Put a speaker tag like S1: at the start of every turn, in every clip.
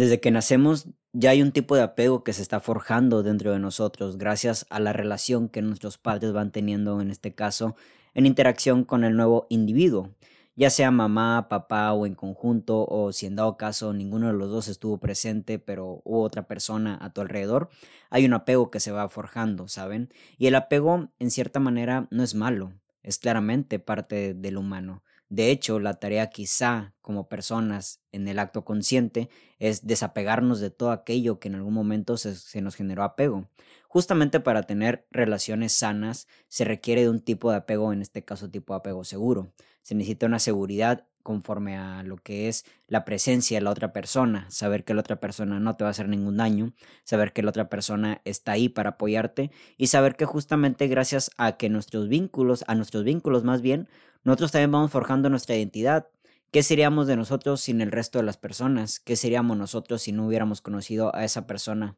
S1: Desde que nacemos ya hay un tipo de apego que se está forjando dentro de nosotros gracias a la relación que nuestros padres van teniendo en este caso en interacción con el nuevo individuo, ya sea mamá, papá o en conjunto o si en dado caso ninguno de los dos estuvo presente pero hubo otra persona a tu alrededor, hay un apego que se va forjando, ¿saben? Y el apego en cierta manera no es malo, es claramente parte del humano. De hecho, la tarea quizá como personas en el acto consciente es desapegarnos de todo aquello que en algún momento se, nos generó apego. Justamente para tener relaciones sanas se requiere de un tipo de apego, en este caso tipo de apego seguro. Se necesita una seguridad conforme a lo que es la presencia de la otra persona, saber que la otra persona no te va a hacer ningún daño, saber que la otra persona está ahí para apoyarte y saber que justamente gracias a que nuestros vínculos, a nuestros vínculos más bien, nosotros también vamos forjando nuestra identidad. ¿Qué seríamos de nosotros sin el resto de las personas? ¿Qué seríamos nosotros si no hubiéramos conocido a esa persona?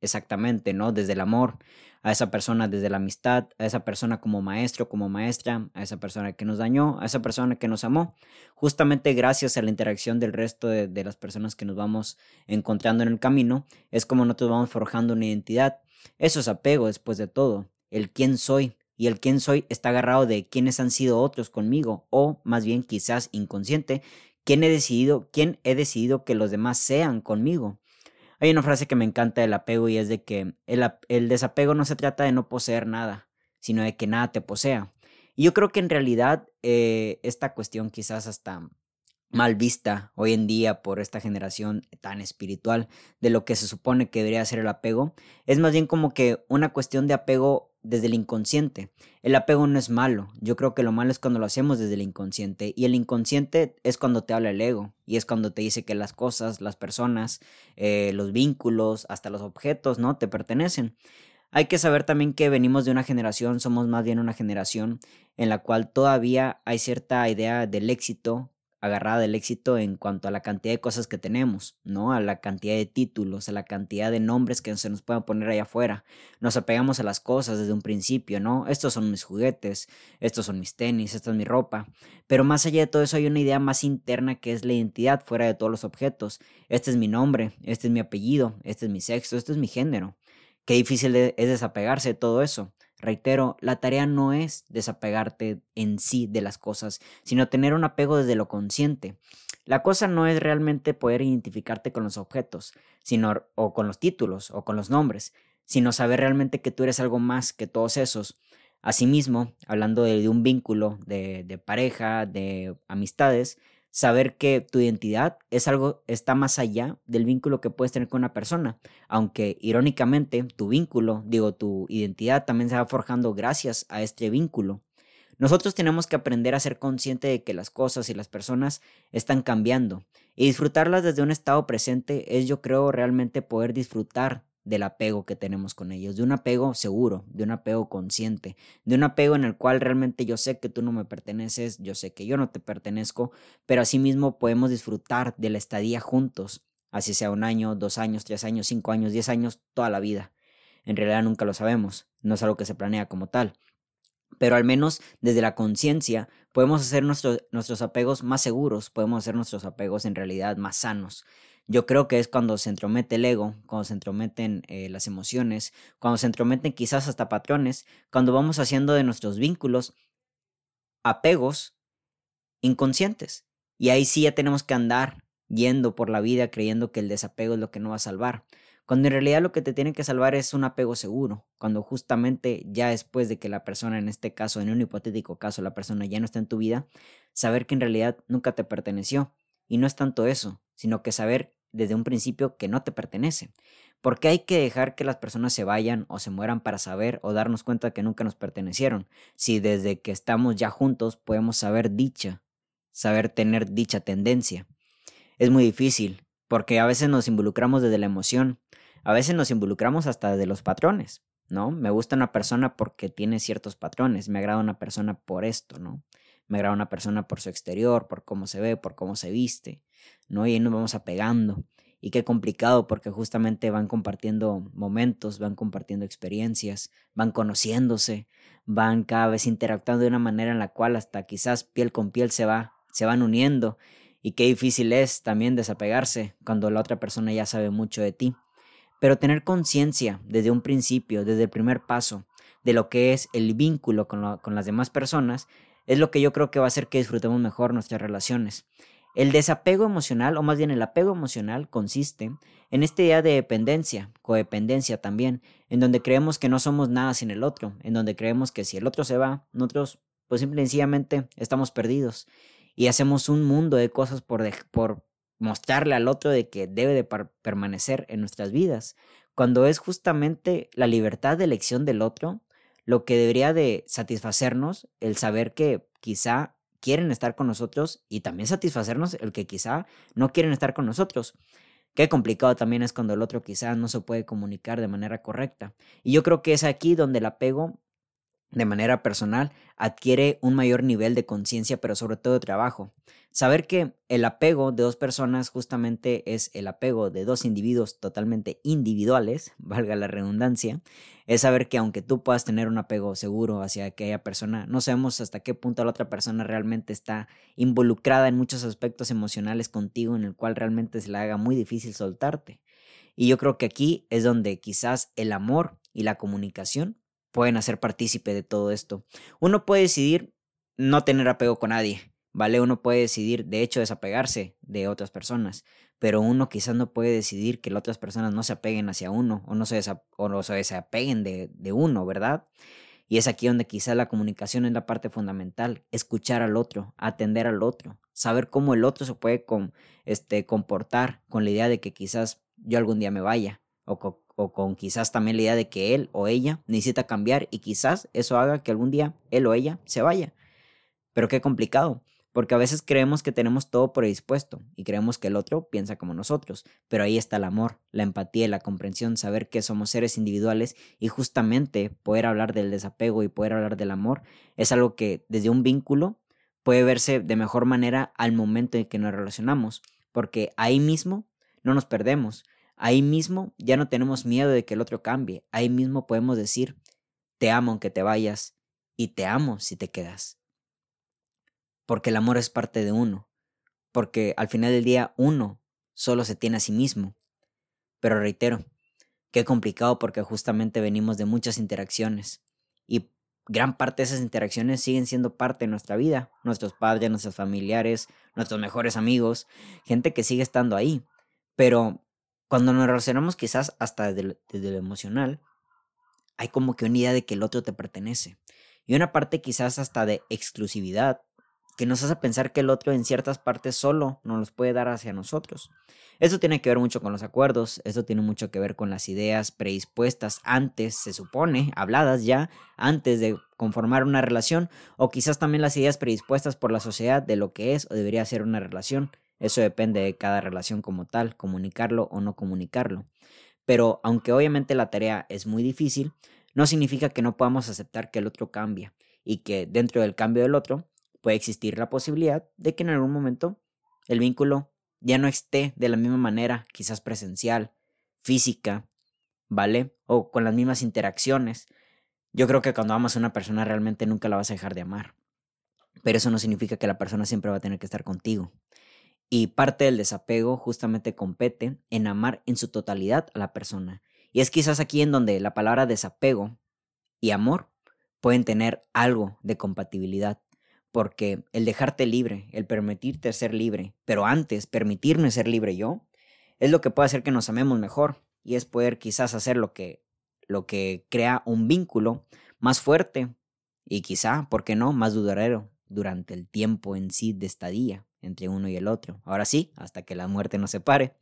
S1: Exactamente, ¿no? Desde el amor, a esa persona desde la amistad, a esa persona como maestro, como maestra, a esa persona que nos dañó, a esa persona que nos amó. Justamente gracias a la interacción del resto de, las personas que nos vamos encontrando en el camino, es como nosotros vamos forjando una identidad. Eso es apego después de todo, el quién soy, y el quién soy está agarrado de quiénes han sido otros conmigo, o más bien quizás inconsciente, quién he decidido, quién he decidido que los demás sean conmigo. Hay una frase que me encanta del apego y es de que el, desapego no se trata de no poseer nada, sino de que nada te posea. Y yo creo que en realidad eh, esta cuestión quizás hasta mal vista hoy en día por esta generación tan espiritual de lo que se supone que debería ser el apego, es más bien como que una cuestión de apego desde el inconsciente. El apego no es malo, yo creo que lo malo es cuando lo hacemos desde el inconsciente y el inconsciente es cuando te habla el ego y es cuando te dice que las cosas, las personas, eh, los vínculos, hasta los objetos, ¿no? Te pertenecen. Hay que saber también que venimos de una generación, somos más bien una generación en la cual todavía hay cierta idea del éxito agarrada del éxito en cuanto a la cantidad de cosas que tenemos, ¿no? A la cantidad de títulos, a la cantidad de nombres que se nos puedan poner allá afuera. Nos apegamos a las cosas desde un principio, ¿no? Estos son mis juguetes, estos son mis tenis, esta es mi ropa. Pero más allá de todo eso hay una idea más interna que es la identidad fuera de todos los objetos. Este es mi nombre, este es mi apellido, este es mi sexo, este es mi género. Qué difícil es desapegarse de todo eso. Reitero, la tarea no es desapegarte en sí de las cosas, sino tener un apego desde lo consciente. La cosa no es realmente poder identificarte con los objetos, sino o con los títulos o con los nombres, sino saber realmente que tú eres algo más que todos esos. Asimismo, hablando de, un vínculo de, de pareja, de amistades, saber que tu identidad es algo, está más allá del vínculo que puedes tener con una persona. Aunque irónicamente tu vínculo, digo, tu identidad también se va forjando gracias a este vínculo. Nosotros tenemos que aprender a ser consciente de que las cosas y las personas están cambiando y disfrutarlas desde un estado presente es yo creo realmente poder disfrutar del apego que tenemos con ellos, de un apego seguro, de un apego consciente, de un apego en el cual realmente yo sé que tú no me perteneces, yo sé que yo no te pertenezco, pero asimismo podemos disfrutar de la estadía juntos, así sea un año, dos años, tres años, cinco años, diez años, toda la vida. En realidad nunca lo sabemos, no es algo que se planea como tal. Pero al menos desde la conciencia podemos hacer nuestros, nuestros apegos más seguros, podemos hacer nuestros apegos en realidad más sanos. Yo creo que es cuando se entromete el ego, cuando se entrometen eh, las emociones, cuando se entrometen quizás hasta patrones, cuando vamos haciendo de nuestros vínculos apegos inconscientes. Y ahí sí ya tenemos que andar yendo por la vida creyendo que el desapego es lo que nos va a salvar. Cuando en realidad lo que te tiene que salvar es un apego seguro, cuando justamente ya después de que la persona, en este caso, en un hipotético caso, la persona ya no está en tu vida, saber que en realidad nunca te perteneció. Y no es tanto eso, sino que saber desde un principio que no te pertenece. Porque hay que dejar que las personas se vayan o se mueran para saber o darnos cuenta que nunca nos pertenecieron. Si desde que estamos ya juntos podemos saber dicha, saber tener dicha tendencia. Es muy difícil, porque a veces nos involucramos desde la emoción, a veces nos involucramos hasta desde los patrones, ¿no? Me gusta una persona porque tiene ciertos patrones, me agrada una persona por esto, ¿no? Me agrada una persona por su exterior, por cómo se ve, por cómo se viste, ¿no? Y ahí nos vamos apegando. Y qué complicado porque justamente van compartiendo momentos, van compartiendo experiencias, van conociéndose, van cada vez interactuando de una manera en la cual hasta quizás piel con piel se va, se van uniendo. Y qué difícil es también desapegarse cuando la otra persona ya sabe mucho de ti. Pero tener conciencia desde un principio, desde el primer paso, de lo que es el vínculo con, con, las demás personas, es lo que yo creo que va a hacer que disfrutemos mejor nuestras relaciones. El desapego emocional, o más bien el apego emocional, consiste en esta idea de dependencia, codependencia también, en donde creemos que no somos nada sin el otro, en donde creemos que si el otro se va, nosotros pues simple y sencillamente estamos perdidos y hacemos un mundo de cosas por, por mostrarle al otro de que debe de permanecer en nuestras vidas, cuando es justamente la libertad de elección del otro lo que debería de satisfacernos, el saber que quizá quieren estar con nosotros y también satisfacernos el que quizá no quieren estar con nosotros. Qué complicado también es cuando el otro quizá no se puede comunicar de manera correcta. Y yo creo que es aquí donde el apego de manera personal adquiere un mayor nivel de conciencia, pero sobre todo de trabajo. Saber que el apego de dos personas justamente es el apego de dos individuos totalmente individuales, valga la redundancia, es saber que aunque tú puedas tener un apego seguro hacia aquella persona, no sabemos hasta qué punto la otra persona realmente está involucrada en muchos aspectos emocionales contigo en el cual realmente se le haga muy difícil soltarte. Y yo creo que aquí es donde quizás el amor y la comunicación pueden hacer partícipe de todo esto. Uno puede decidir no tener apego con nadie, ¿vale? Uno puede decidir, de hecho, desapegarse de otras personas, pero uno quizás no puede decidir que las otras personas no se apeguen hacia uno o no se, o no se desapeguen de, de uno, ¿verdad? Y es aquí donde quizás la comunicación es la parte fundamental, escuchar al otro, atender al otro, saber cómo el otro se puede con, este, comportar con la idea de que quizás yo algún día me vaya o, o con quizás también la idea de que él o ella necesita cambiar y quizás eso haga que algún día él o ella se vaya. Pero qué complicado, porque a veces creemos que tenemos todo predispuesto y creemos que el otro piensa como nosotros, pero ahí está el amor, la empatía y la comprensión, saber que somos seres individuales y justamente poder hablar del desapego y poder hablar del amor es algo que desde un vínculo puede verse de mejor manera al momento en que nos relacionamos, porque ahí mismo no nos perdemos, Ahí mismo ya no tenemos miedo de que el otro cambie. Ahí mismo podemos decir, te amo aunque te vayas y te amo si te quedas. Porque el amor es parte de uno. Porque al final del día uno solo se tiene a sí mismo. Pero reitero, qué complicado porque justamente venimos de muchas interacciones. Y gran parte de esas interacciones siguen siendo parte de nuestra vida. Nuestros padres, nuestros familiares, nuestros mejores amigos, gente que sigue estando ahí. Pero cuando nos relacionamos quizás hasta desde, lo emocional, hay como que una idea de que el otro te pertenece. Y una parte quizás hasta de exclusividad, que nos hace pensar que el otro en ciertas partes solo nos los puede dar hacia nosotros. Eso tiene que ver mucho con los acuerdos, esto tiene mucho que ver con las ideas predispuestas antes, se supone, habladas ya, antes de conformar una relación, o quizás también las ideas predispuestas por la sociedad de lo que es o debería ser una relación. Eso depende de cada relación como tal, comunicarlo o no comunicarlo. Pero aunque obviamente la tarea es muy difícil, no significa que no podamos aceptar que el otro cambia y que dentro del cambio del otro puede existir la posibilidad de que en algún momento el vínculo ya no esté de la misma manera, quizás presencial, física, ¿vale? O con las mismas interacciones. Yo creo que cuando amas a una persona realmente nunca la vas a dejar de amar. Pero eso no significa que la persona siempre va a tener que estar contigo. Y parte del desapego justamente compete en amar en su totalidad a la persona. Y es quizás aquí en donde la palabra desapego y amor pueden tener algo de compatibilidad. Porque el dejarte libre, el permitirte ser libre, pero antes permitirme ser libre yo, es lo que puede hacer que nos amemos mejor. Y es poder quizás hacer lo que, lo que crea un vínculo más fuerte y quizá, ¿por qué no?, más duradero durante el tiempo en sí de estadía entre uno y el otro. Ahora sí, hasta que la muerte nos separe.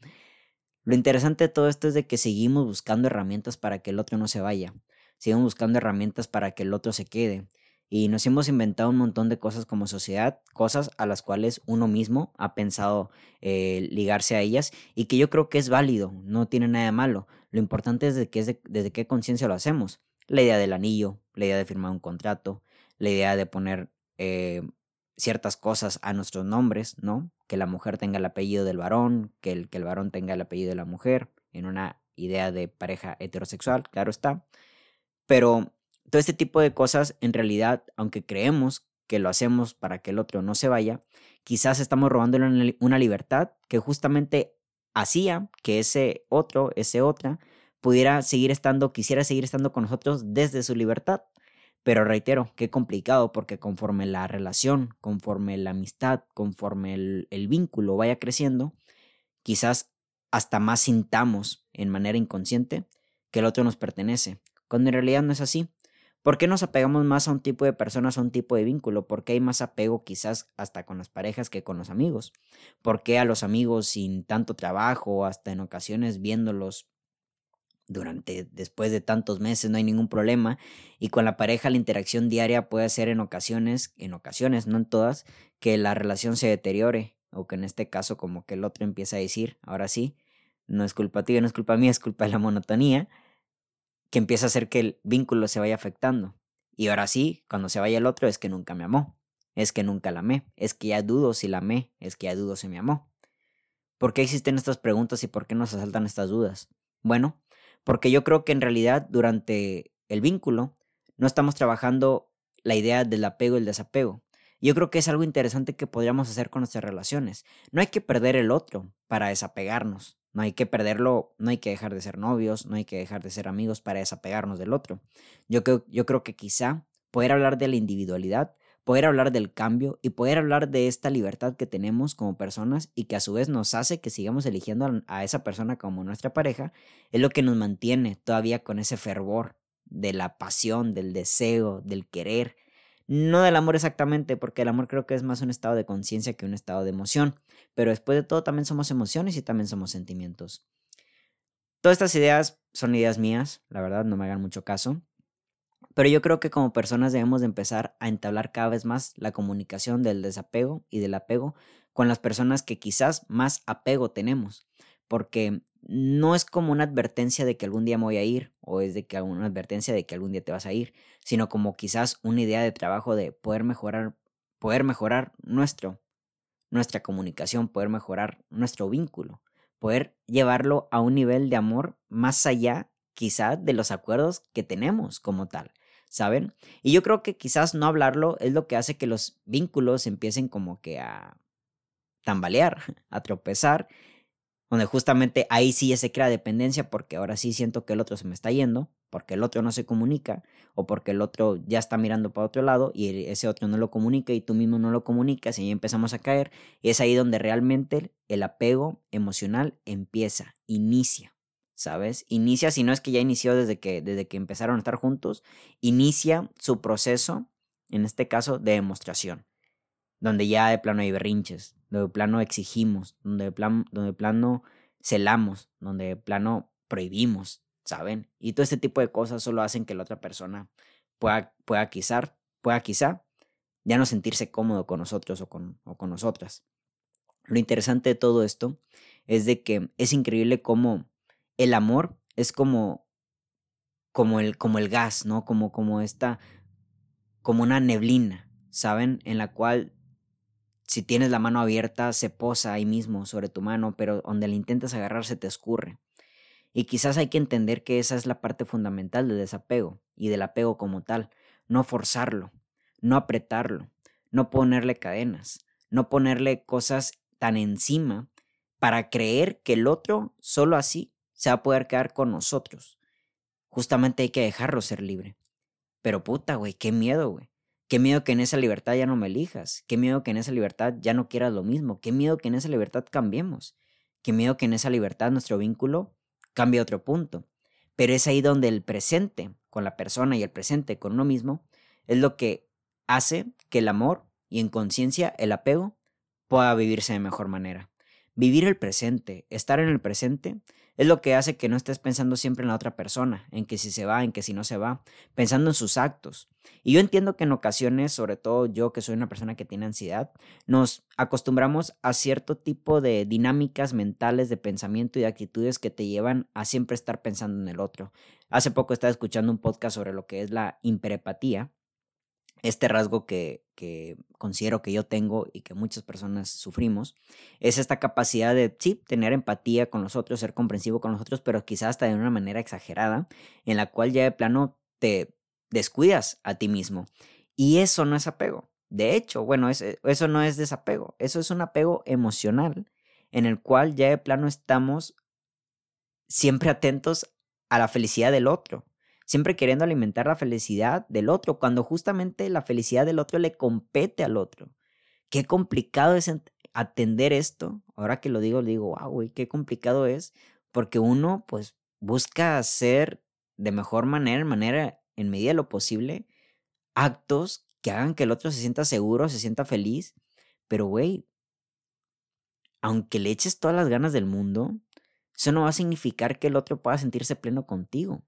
S1: Lo interesante de todo esto es de que seguimos buscando herramientas para que el otro no se vaya. Seguimos buscando herramientas para que el otro se quede. Y nos hemos inventado un montón de cosas como sociedad, cosas a las cuales uno mismo ha pensado eh, ligarse a ellas y que yo creo que es válido, no tiene nada de malo. Lo importante es, de que es desde qué conciencia lo hacemos. La idea del anillo, la idea de firmar un contrato, la idea de poner eh, ciertas cosas a nuestros nombres, ¿no? Que la mujer tenga el apellido del varón, que el, que el varón tenga el apellido de la mujer, en una idea de pareja heterosexual, claro está. Pero todo este tipo de cosas, en realidad, aunque creemos que lo hacemos para que el otro no se vaya, quizás estamos robándole una libertad que justamente hacía que ese otro, ese otra, pudiera seguir estando, quisiera seguir estando con nosotros desde su libertad. Pero reitero, qué complicado porque conforme la relación, conforme la amistad, conforme el, el vínculo vaya creciendo, quizás hasta más sintamos en manera inconsciente que el otro nos pertenece, cuando en realidad no es así. ¿Por qué nos apegamos más a un tipo de personas, a un tipo de vínculo? ¿Por qué hay más apego quizás hasta con las parejas que con los amigos? ¿Por qué a los amigos sin tanto trabajo, hasta en ocasiones viéndolos durante después de tantos meses no hay ningún problema y con la pareja la interacción diaria puede ser en ocasiones, en ocasiones, no en todas, que la relación se deteriore o que en este caso como que el otro empieza a decir, ahora sí, no es culpa tuya, no es culpa mía, es culpa de la monotonía que empieza a hacer que el vínculo se vaya afectando. Y ahora sí, cuando se vaya el otro es que nunca me amó, es que nunca la amé, es que ya dudo si la amé, es que ya dudo si me amó. ¿Por qué existen estas preguntas y por qué nos asaltan estas dudas? Bueno, porque yo creo que en realidad durante el vínculo no estamos trabajando la idea del apego y el desapego. Yo creo que es algo interesante que podríamos hacer con nuestras relaciones. No hay que perder el otro para desapegarnos. No hay que perderlo, no hay que dejar de ser novios, no hay que dejar de ser amigos para desapegarnos del otro. Yo creo, yo creo que quizá poder hablar de la individualidad, poder hablar del cambio y poder hablar de esta libertad que tenemos como personas y que a su vez nos hace que sigamos eligiendo a esa persona como nuestra pareja, es lo que nos mantiene todavía con ese fervor de la pasión, del deseo, del querer, no del amor exactamente, porque el amor creo que es más un estado de conciencia que un estado de emoción. Pero después de todo también somos emociones y también somos sentimientos. Todas estas ideas son ideas mías, la verdad, no me hagan mucho caso. Pero yo creo que como personas debemos de empezar a entablar cada vez más la comunicación del desapego y del apego con las personas que quizás más apego tenemos. Porque no es como una advertencia de que algún día me voy a ir o es de que una advertencia de que algún día te vas a ir, sino como quizás una idea de trabajo de poder mejorar, poder mejorar nuestro, nuestra comunicación, poder mejorar nuestro vínculo, poder llevarlo a un nivel de amor más allá quizás de los acuerdos que tenemos como tal. ¿Saben? Y yo creo que quizás no hablarlo es lo que hace que los vínculos empiecen como que a tambalear, a tropezar donde justamente ahí sí ya se crea dependencia porque ahora sí siento que el otro se me está yendo, porque el otro no se comunica o porque el otro ya está mirando para otro lado y ese otro no lo comunica y tú mismo no lo comunicas y ahí empezamos a caer. Es ahí donde realmente el apego emocional empieza, inicia, ¿sabes? Inicia, si no es que ya inició desde que, desde que empezaron a estar juntos, inicia su proceso, en este caso, de demostración donde ya de plano hay berrinches, donde de plano exigimos, donde de, donde de plano celamos, donde de plano prohibimos, ¿saben? Y todo este tipo de cosas solo hacen que la otra persona pueda, pueda, quizá, pueda quizá ya no sentirse cómodo con nosotros o con, o con nosotras. Lo interesante de todo esto es de que es increíble cómo el amor es como, como, el, como el gas, ¿no? Como, como esta, como una neblina, ¿saben? En la cual si tienes la mano abierta, se posa ahí mismo sobre tu mano, pero donde la intentas agarrar se te escurre. Y quizás hay que entender que esa es la parte fundamental del desapego y del apego como tal. No forzarlo, no apretarlo, no ponerle cadenas, no ponerle cosas tan encima para creer que el otro solo así se va a poder quedar con nosotros. Justamente hay que dejarlo ser libre. Pero puta, güey, qué miedo, güey. Qué miedo que en esa libertad ya no me elijas. Qué miedo que en esa libertad ya no quieras lo mismo. Qué miedo que en esa libertad cambiemos. Qué miedo que en esa libertad nuestro vínculo cambie a otro punto. Pero es ahí donde el presente con la persona y el presente con uno mismo es lo que hace que el amor y en conciencia el apego pueda vivirse de mejor manera. Vivir el presente, estar en el presente, es lo que hace que no estés pensando siempre en la otra persona, en que si se va, en que si no se va, pensando en sus actos. Y yo entiendo que en ocasiones, sobre todo yo que soy una persona que tiene ansiedad, nos acostumbramos a cierto tipo de dinámicas mentales de pensamiento y de actitudes que te llevan a siempre estar pensando en el otro. Hace poco estaba escuchando un podcast sobre lo que es la imperepatía, este rasgo que, considero que yo tengo y que muchas personas sufrimos, es esta capacidad de, sí, tener empatía con los otros, ser comprensivo con los otros, pero quizás hasta de una manera exagerada, en la cual ya de plano te descuidas a ti mismo. Y eso no es apego. De hecho, bueno, eso no es desapego, eso es un apego emocional en el cual ya de plano estamos siempre atentos a la felicidad del otro, siempre queriendo alimentar la felicidad del otro, cuando justamente la felicidad del otro le compete al otro. Qué complicado es atender esto. Ahora que lo digo, digo, wow, güey, qué complicado es, porque uno pues busca hacer de mejor manera, manera, en medida de lo posible, actos que hagan que el otro se sienta seguro, se sienta feliz. Pero, güey, aunque le eches todas las ganas del mundo, eso no va a significar que el otro pueda sentirse pleno contigo.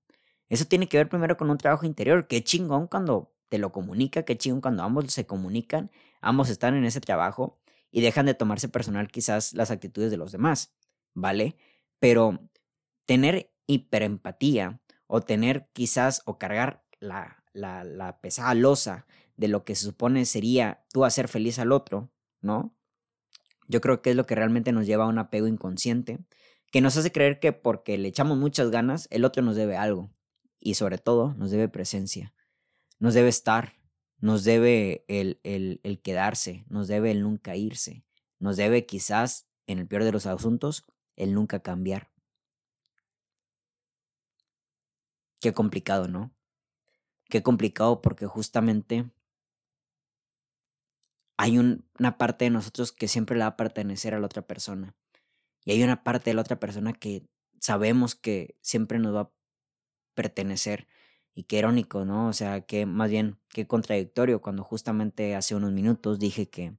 S1: Eso tiene que ver primero con un trabajo interior. Qué chingón cuando te lo comunica, qué chingón cuando ambos se comunican, ambos están en ese trabajo y dejan de tomarse personal quizás las actitudes de los demás, ¿vale? Pero tener hiperempatía o tener quizás o cargar la, la, la pesada losa de lo que se supone sería tú hacer feliz al otro, ¿no? Yo creo que es lo que realmente nos lleva a un apego inconsciente, que nos hace creer que porque le echamos muchas ganas, el otro nos debe algo. Y sobre todo, nos debe presencia. Nos debe estar. Nos debe el, el, el quedarse. Nos debe el nunca irse. Nos debe quizás, en el peor de los asuntos, el nunca cambiar. Qué complicado, ¿no? Qué complicado porque justamente hay una parte de nosotros que siempre le va a pertenecer a la otra persona. Y hay una parte de la otra persona que sabemos que siempre nos va pertenecer. Y qué irónico, ¿no? O sea, que más bien, qué contradictorio cuando justamente hace unos minutos dije que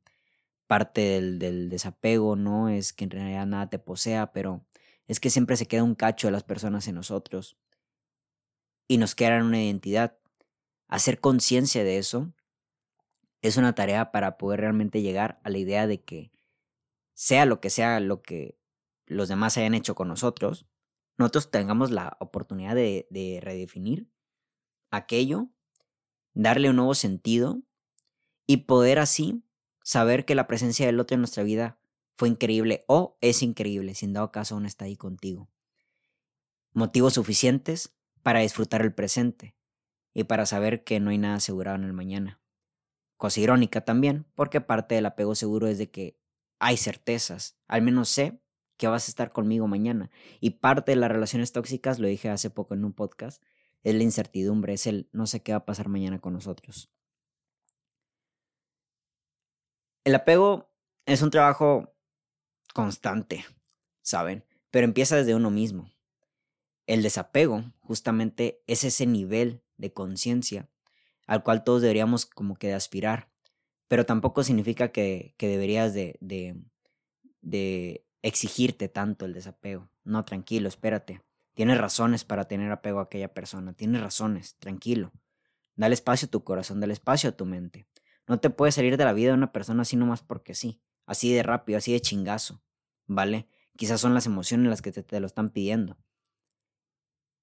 S1: parte del, desapego no es que en realidad nada te posea, pero es que siempre se queda un cacho de las personas en nosotros y nos queda una identidad. Hacer conciencia de eso es una tarea para poder realmente llegar a la idea de que sea lo que sea lo que los demás hayan hecho con nosotros, nosotros tengamos la oportunidad de, de redefinir aquello, darle un nuevo sentido y poder así saber que la presencia del otro en nuestra vida fue increíble o es increíble, si en dado caso aún está ahí contigo. Motivos suficientes para disfrutar el presente y para saber que no hay nada asegurado en el mañana. Cosa irónica también, porque parte del apego seguro es de que hay certezas, al menos sé que vas a estar conmigo mañana. Y parte de las relaciones tóxicas, lo dije hace poco en un podcast, es la incertidumbre, es el no sé qué va a pasar mañana con nosotros. El apego es un trabajo constante, ¿saben? Pero empieza desde uno mismo. El desapego justamente es ese nivel de conciencia al cual todos deberíamos como que aspirar, pero tampoco significa que, deberías de, de, de exigirte tanto el desapego. No, tranquilo, espérate. Tienes razones para tener apego a aquella persona, tienes razones, tranquilo. Dale espacio a tu corazón, dale espacio a tu mente. No te puedes salir de la vida de una persona así nomás porque sí, así de rápido, así de chingazo, ¿vale? Quizás son las emociones las que te, te lo están pidiendo.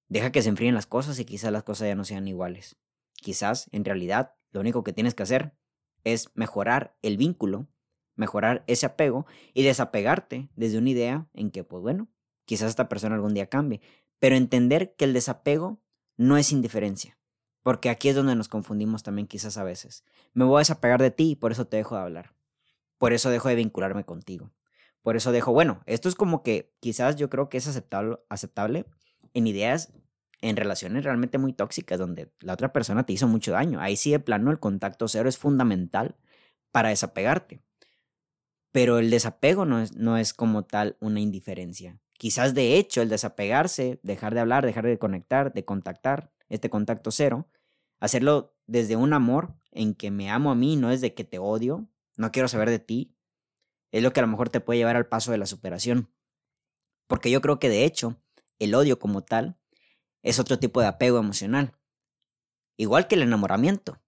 S1: Deja que se enfríen las cosas y quizás las cosas ya no sean iguales. Quizás, en realidad, lo único que tienes que hacer es mejorar el vínculo, mejorar ese apego y desapegarte desde una idea en que, pues bueno, quizás esta persona algún día cambie, pero entender que el desapego no es indiferencia, porque aquí es donde nos confundimos también quizás a veces. Me voy a desapegar de ti y por eso te dejo de hablar, por eso dejo de vincularme contigo, por eso dejo, bueno, esto es como que quizás yo creo que es aceptable, aceptable en ideas en relaciones realmente muy tóxicas donde la otra persona te hizo mucho daño. Ahí sí de plano el contacto cero es fundamental para desapegarte. Pero el desapego no es, no es como tal una indiferencia. Quizás de hecho el desapegarse, dejar de hablar, dejar de conectar, de contactar, este contacto cero, hacerlo desde un amor en que me amo a mí, no es de que te odio, no quiero saber de ti, es lo que a lo mejor te puede llevar al paso de la superación. Porque yo creo que de hecho el odio como tal es otro tipo de apego emocional. Igual que el enamoramiento.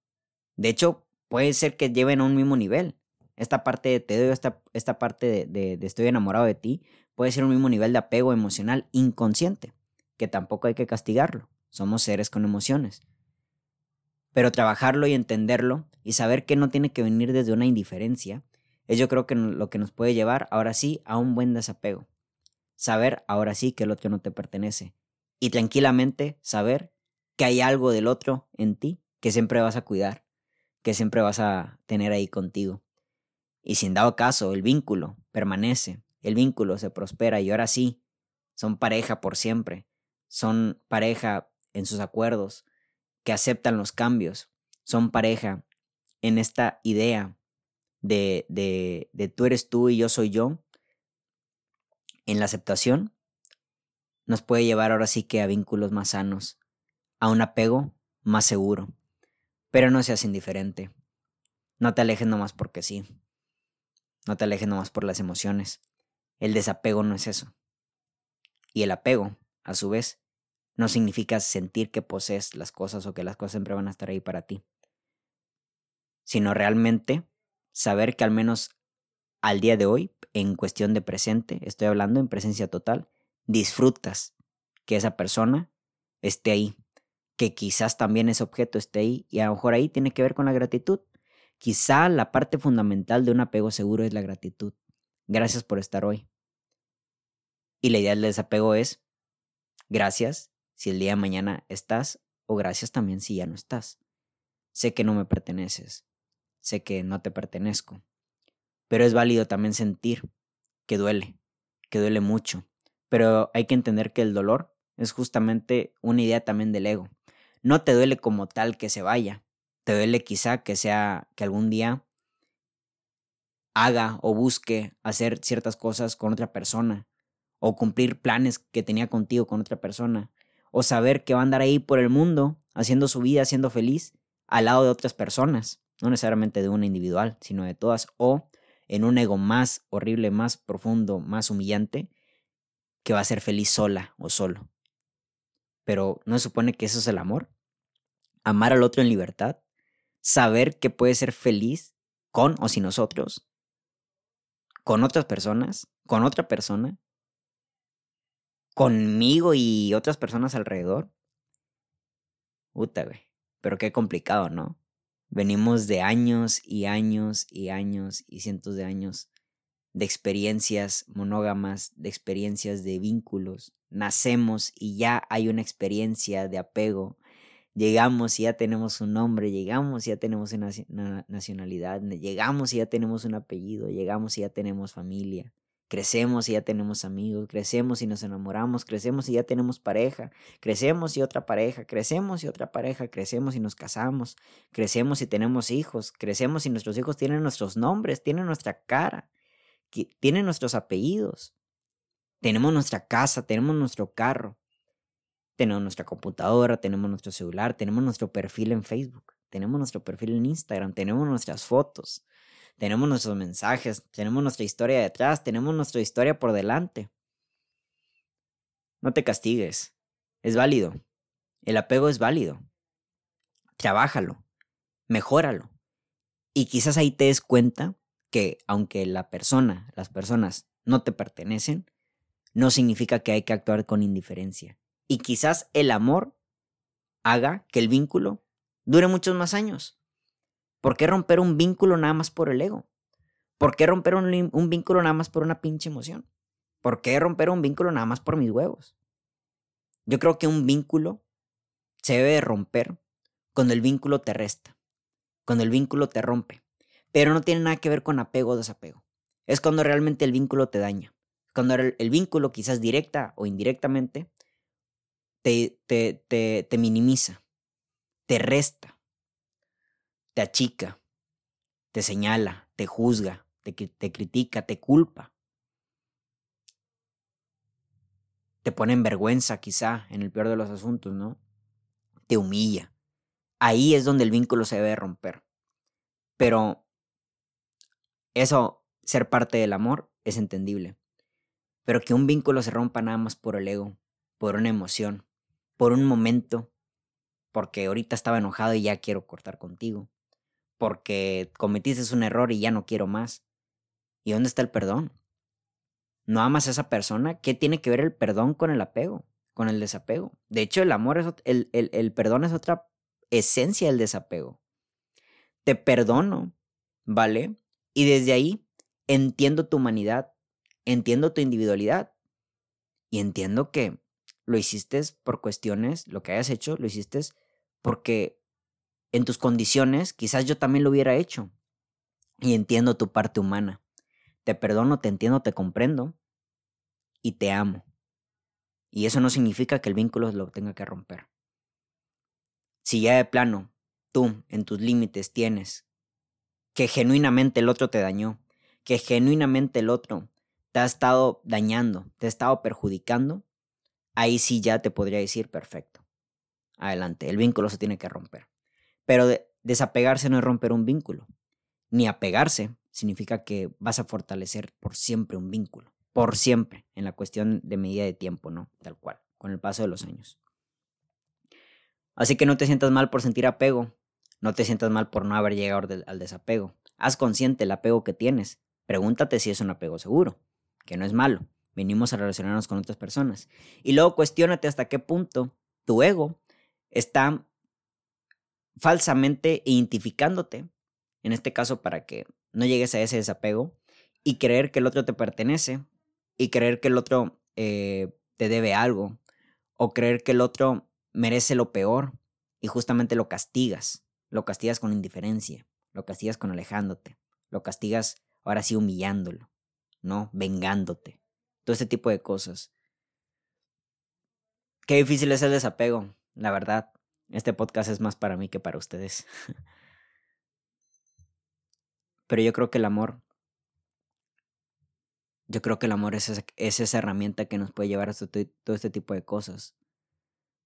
S1: De hecho, puede ser que lleven a un mismo nivel. Esta parte de te doy, esta, esta parte de, de, estoy enamorado de ti, puede ser un mismo nivel de apego emocional inconsciente, que tampoco hay que castigarlo. Somos seres con emociones. Pero trabajarlo y entenderlo y saber que no tiene que venir desde una indiferencia, es yo creo que lo que nos puede llevar ahora sí a un buen desapego. Saber ahora sí que el otro no te pertenece, y tranquilamente saber que hay algo del otro en ti que siempre vas a cuidar, que siempre vas a tener ahí contigo. Y sin dado caso, el vínculo permanece, el vínculo se prospera y ahora sí, son pareja por siempre, son pareja en sus acuerdos, que aceptan los cambios, son pareja en esta idea de, de, de tú eres tú y yo soy yo, en la aceptación, nos puede llevar ahora sí que a vínculos más sanos, a un apego más seguro. Pero no seas indiferente. No te alejes nomás porque sí. No te alejes nomás por las emociones. El desapego no es eso. Y el apego, a su vez, no significa sentir que posees las cosas o que las cosas siempre van a estar ahí para ti. Sino realmente saber que al menos al día de hoy, en cuestión de presente, estoy hablando en presencia total, disfrutas que esa persona esté ahí, que quizás también ese objeto esté ahí y a lo mejor ahí tiene que ver con la gratitud. Quizá la parte fundamental de un apego seguro es la gratitud. Gracias por estar hoy. Y la idea del desapego es gracias si el día de mañana estás o gracias también si ya no estás. Sé que no me perteneces, sé que no te pertenezco, pero es válido también sentir que duele, que duele mucho, pero hay que entender que el dolor es justamente una idea también del ego. No te duele como tal que se vaya, te duele quizá que sea que algún día haga o busque hacer ciertas cosas con otra persona, o cumplir planes que tenía contigo con otra persona, o saber que va a andar ahí por el mundo haciendo su vida, siendo feliz al lado de otras personas, no necesariamente de una individual, sino de todas, o en un ego más horrible, más profundo, más humillante, que va a ser feliz sola o solo. Pero ¿no supone que eso es el amor? Amar al otro en libertad, saber que puede ser feliz con o sin nosotros, con otras personas, con otra persona, conmigo y otras personas alrededor. Puta, güey. Pero qué complicado, ¿no? Venimos de años y años y años y cientos de años de experiencias monógamas, de experiencias de vínculos. Nacemos y ya hay una experiencia de apego. Llegamos y ya tenemos un nombre, llegamos y ya tenemos una nacionalidad, llegamos y ya tenemos un apellido, llegamos y ya tenemos familia. Crecemos y ya tenemos amigos, crecemos y nos enamoramos, crecemos y ya tenemos pareja, crecemos y otra pareja, crecemos y otra pareja, crecemos y nos casamos, crecemos y tenemos hijos, crecemos y nuestros hijos tienen nuestros nombres, tienen nuestra cara, tienen nuestros apellidos, tenemos nuestra casa, tenemos nuestro carro, tenemos nuestra computadora, tenemos nuestro celular, tenemos nuestro perfil en Facebook, tenemos nuestro perfil en Instagram, tenemos nuestras fotos, tenemos nuestros mensajes, tenemos nuestra historia detrás, tenemos nuestra historia por delante. No te castigues, es válido. El apego es válido. Trabájalo, mejóralo. Y quizás ahí te des cuenta que aunque la persona, las personas no te pertenecen, no significa que hay que actuar con indiferencia. Y quizás el amor haga que el vínculo dure muchos más años. ¿Por qué romper un vínculo nada más por el ego? ¿Por qué romper un, vínculo nada más por una pinche emoción? ¿Por qué romper un vínculo nada más por mis huevos? Yo creo que un vínculo se debe romper cuando el vínculo te resta, cuando el vínculo te rompe. Pero no tiene nada que ver con apego o desapego. Es cuando realmente el vínculo te daña. Cuando el, vínculo, quizás directa o indirectamente, te, te, te, minimiza, te resta te achica, te señala, te juzga, te, te critica, te culpa. Te pone en vergüenza quizá, en el peor de los asuntos, ¿no? Te humilla. Ahí es donde el vínculo se debe romper. Pero eso, ser parte del amor, es entendible. Pero que un vínculo se rompa nada más por el ego, por una emoción, por un momento, porque ahorita estaba enojado y ya quiero cortar contigo porque cometiste un error y ya no quiero más. ¿Y dónde está el perdón? ¿No amas a esa persona? ¿Qué tiene que ver el perdón con el apego, con el desapego? De hecho, el amor es el, el, el perdón es otra esencia del desapego. Te perdono, ¿vale? Y desde ahí entiendo tu humanidad, entiendo tu individualidad y entiendo que lo hiciste por cuestiones, lo que hayas hecho, lo hiciste porque en tus condiciones, quizás yo también lo hubiera hecho. Y entiendo tu parte humana. Te perdono, te entiendo, te comprendo y te amo. Y eso no significa que el vínculo lo tenga que romper. Si ya de plano tú en tus límites tienes que genuinamente el otro te dañó, que genuinamente el otro te ha estado dañando, te ha estado perjudicando, ahí sí ya te podría decir perfecto. Adelante, el vínculo se tiene que romper. Pero desapegarse no es romper un vínculo, ni apegarse significa que vas a fortalecer por siempre un vínculo, por siempre, en la cuestión de medida de tiempo, ¿no? Tal cual, con el paso de los años. Así que no te sientas mal por sentir apego, no te sientas mal por no haber llegado al desapego. Haz consciente el apego que tienes. Pregúntate si es un apego seguro, que no es malo. Venimos a relacionarnos con otras personas. Y luego cuestiónate hasta qué punto tu ego está falsamente identificándote, en este caso para que no llegues a ese desapego, y creer que el otro te pertenece, y creer que el otro eh, te debe algo, o creer que el otro merece lo peor, y justamente lo castigas, lo castigas con indiferencia, lo castigas con alejándote, lo castigas ahora sí humillándolo, ¿no? Vengándote, todo ese tipo de cosas. Qué difícil es el desapego, la verdad. Este podcast es más para mí que para ustedes. Pero yo creo que el amor, yo creo que el amor es es esa herramienta que nos puede llevar a todo este tipo de cosas.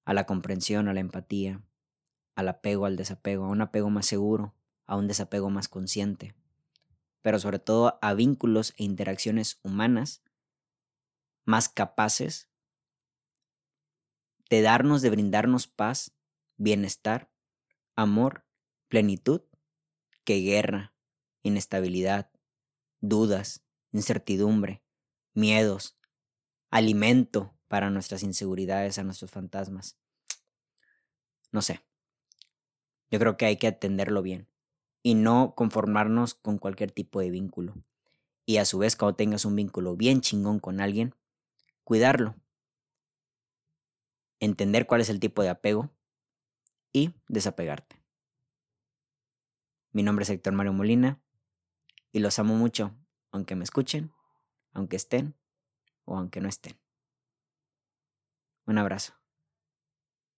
S1: A la comprensión, a la empatía, al apego, al desapego, a un apego más seguro, a un desapego más consciente, pero sobre todo a vínculos e interacciones humanas más capaces de darnos, de brindarnos paz, bienestar, amor, plenitud, que guerra, inestabilidad, dudas, incertidumbre, miedos, alimento para nuestras inseguridades, a nuestros fantasmas. No sé. Yo creo que hay que atenderlo bien y no conformarnos con cualquier tipo de vínculo. Y a su vez, cuando tengas un vínculo bien chingón con alguien, cuidarlo. Entender cuál es el tipo de apego y desapegarte. Mi nombre es Héctor Mario Molina y los amo mucho, aunque me escuchen, aunque estén o aunque no estén. Un abrazo.